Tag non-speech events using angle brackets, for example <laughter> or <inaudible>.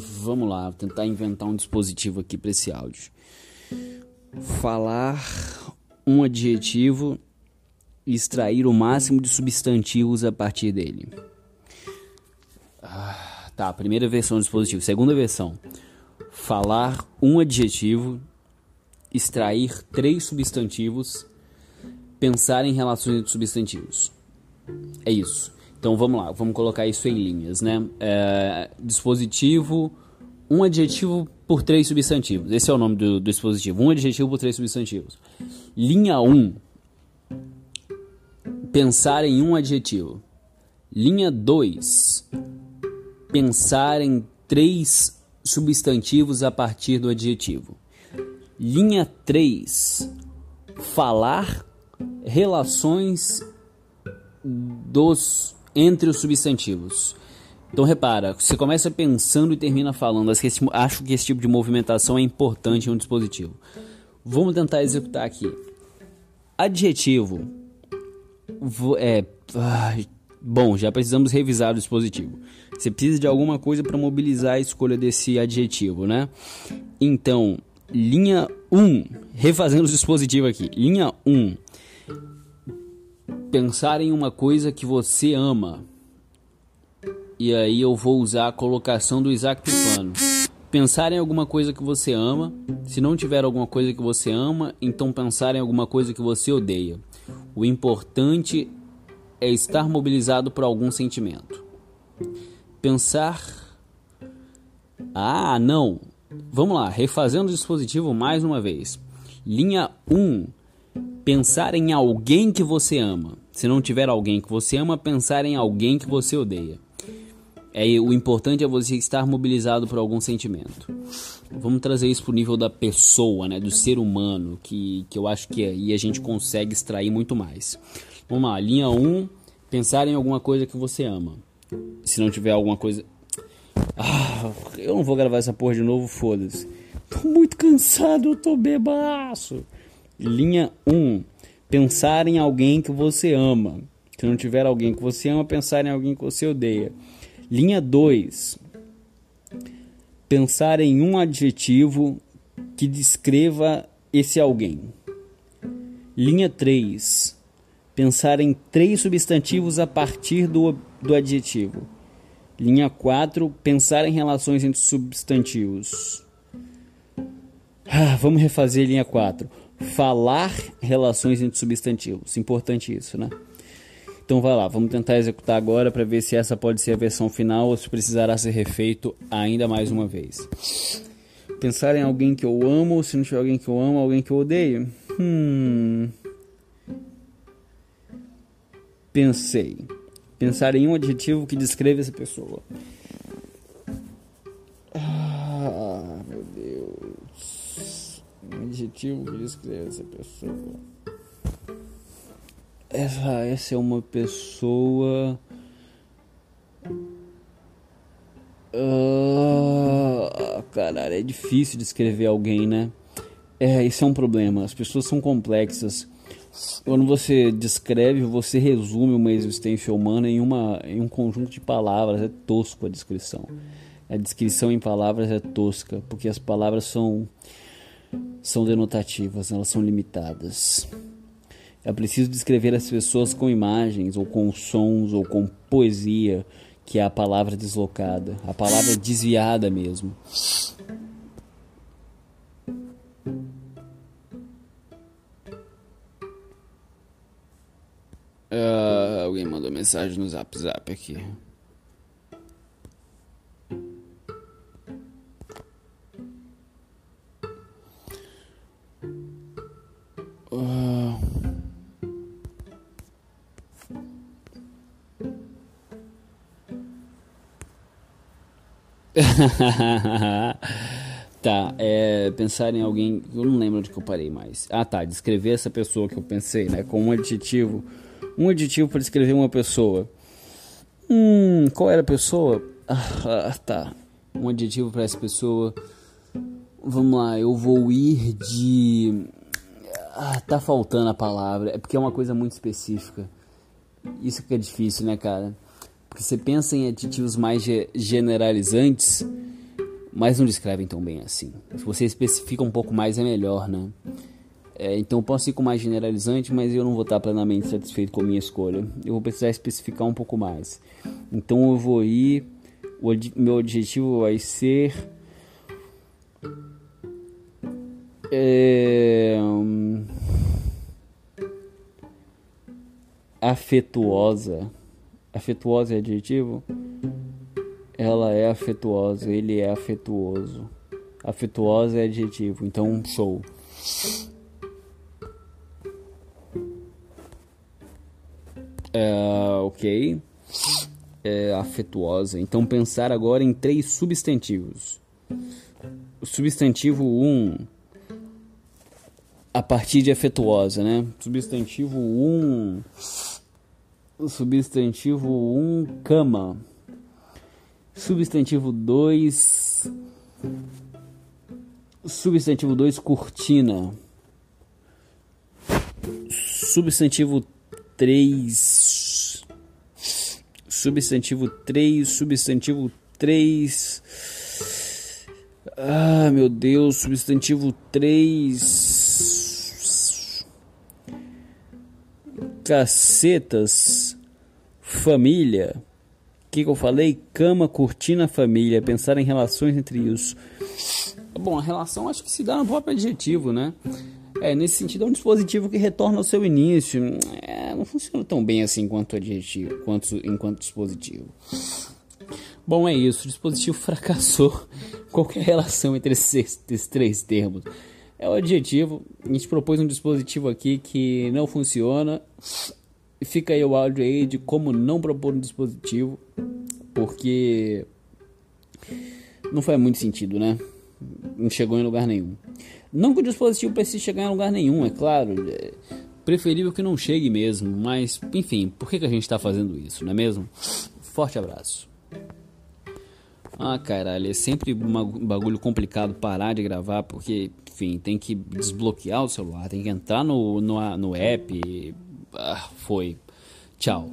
Vamos lá, vou tentar inventar um dispositivo aqui para esse áudio. Falar um adjetivo e extrair o máximo de substantivos a partir dele. Ah, tá, primeira versão do dispositivo. Segunda versão. Falar um adjetivo, extrair três substantivos, pensar em relações entre substantivos. É isso. Então vamos lá, vamos colocar isso em linhas, né? É, dispositivo, um adjetivo por três substantivos. Esse é o nome do, do dispositivo. Um adjetivo por três substantivos. Linha 1. Um, pensar em um adjetivo. Linha 2. Pensar em três substantivos a partir do adjetivo. Linha 3. Falar relações dos entre os substantivos. Então repara, você começa pensando e termina falando. Acho que esse tipo de movimentação é importante em um dispositivo. Vamos tentar executar aqui. Adjetivo. É, bom, já precisamos revisar o dispositivo. Você precisa de alguma coisa para mobilizar a escolha desse adjetivo, né? Então, linha 1, refazendo o dispositivo aqui. Linha 1 pensar em uma coisa que você ama. E aí eu vou usar a colocação do Isaac Pipano. Pensar em alguma coisa que você ama. Se não tiver alguma coisa que você ama, então pensar em alguma coisa que você odeia. O importante é estar mobilizado por algum sentimento. Pensar. Ah, não. Vamos lá, refazendo o dispositivo mais uma vez. Linha 1 Pensar em alguém que você ama. Se não tiver alguém que você ama, pensar em alguém que você odeia. É, o importante é você estar mobilizado por algum sentimento. Vamos trazer isso para o nível da pessoa, né, do ser humano, que, que eu acho que aí a gente consegue extrair muito mais. Vamos lá, linha 1, um, pensar em alguma coisa que você ama. Se não tiver alguma coisa. Ah, eu não vou gravar essa porra de novo, foda-se. Tô muito cansado, eu tô bebaço. Linha 1. Pensar em alguém que você ama. Se não tiver alguém que você ama, pensar em alguém que você odeia. Linha 2. Pensar em um adjetivo que descreva esse alguém. Linha 3. Pensar em três substantivos a partir do, do adjetivo. Linha 4. Pensar em relações entre substantivos. Ah, vamos refazer linha 4 falar relações entre substantivos. Importante isso, né? Então vai lá, vamos tentar executar agora para ver se essa pode ser a versão final ou se precisará ser refeito ainda mais uma vez. Pensar em alguém que eu amo, se não tiver alguém que eu amo, alguém que eu odeio. Hum. Pensei. Pensar em um adjetivo que descreva essa pessoa. Adjetivo que descreve essa pessoa. Essa, essa é uma pessoa. Ah, caralho, é difícil descrever alguém, né? É, isso é um problema. As pessoas são complexas. Quando você descreve, você resume uma existência humana em, uma, em um conjunto de palavras. É tosco a descrição. A descrição em palavras é tosca, porque as palavras são são denotativas, elas são limitadas. É preciso descrever as pessoas com imagens, ou com sons, ou com poesia, que é a palavra deslocada, a palavra desviada mesmo. Uh, alguém mandou mensagem no zap zap aqui. <laughs> tá, é, pensar em alguém. Eu não lembro onde que eu parei mais. Ah, tá. Descrever essa pessoa que eu pensei, né? Com um adjetivo. Um adjetivo para descrever uma pessoa. Hum, qual era a pessoa? Ah, tá. Um adjetivo para essa pessoa. Vamos lá, eu vou ir de. Ah, tá faltando a palavra. É porque é uma coisa muito específica. Isso que é difícil, né, cara? Porque você pensa em adjetivos mais generalizantes, mas não descrevem tão bem assim. Se você especifica um pouco mais é melhor, né? É, então posso ir com mais generalizante, mas eu não vou estar plenamente satisfeito com a minha escolha. Eu vou precisar especificar um pouco mais. Então eu vou ir. O meu objetivo vai ser. É, afetuosa. Afetuosa é adjetivo? Ela é afetuosa, ele é afetuoso. Afetuosa é adjetivo, então show. É, ok. É, afetuosa. Então pensar agora em três substantivos. O substantivo 1. Um, a partir de afetuosa, né? Substantivo 1. Um, substantivo 1, um, cama. Substantivo 2, substantivo 2, cortina. Substantivo 3, substantivo 3, substantivo 3. Ah, meu Deus, substantivo 3 cacetas, família. O que, que eu falei? Cama, cortina, família. Pensar em relações entre isso. Bom, a relação acho que se dá no próprio adjetivo, né? É, nesse sentido é um dispositivo que retorna ao seu início. É, não funciona tão bem assim quanto adjetivo, quanto enquanto dispositivo. Bom, é isso. O dispositivo <laughs> fracassou. Qualquer relação entre esses, esses três termos é o adjetivo. A gente propôs um dispositivo aqui que não funciona. Fica aí o áudio aí de como não propor um dispositivo, porque não faz muito sentido, né? Não chegou em lugar nenhum. Não que o dispositivo precise chegar em lugar nenhum, é claro. É preferível que não chegue mesmo, mas enfim, por que, que a gente está fazendo isso, não é mesmo? Forte abraço. Ah, caralho, é sempre um bagulho complicado parar de gravar, porque, enfim, tem que desbloquear o celular, tem que entrar no, no, no app. Ah, foi. Tchau.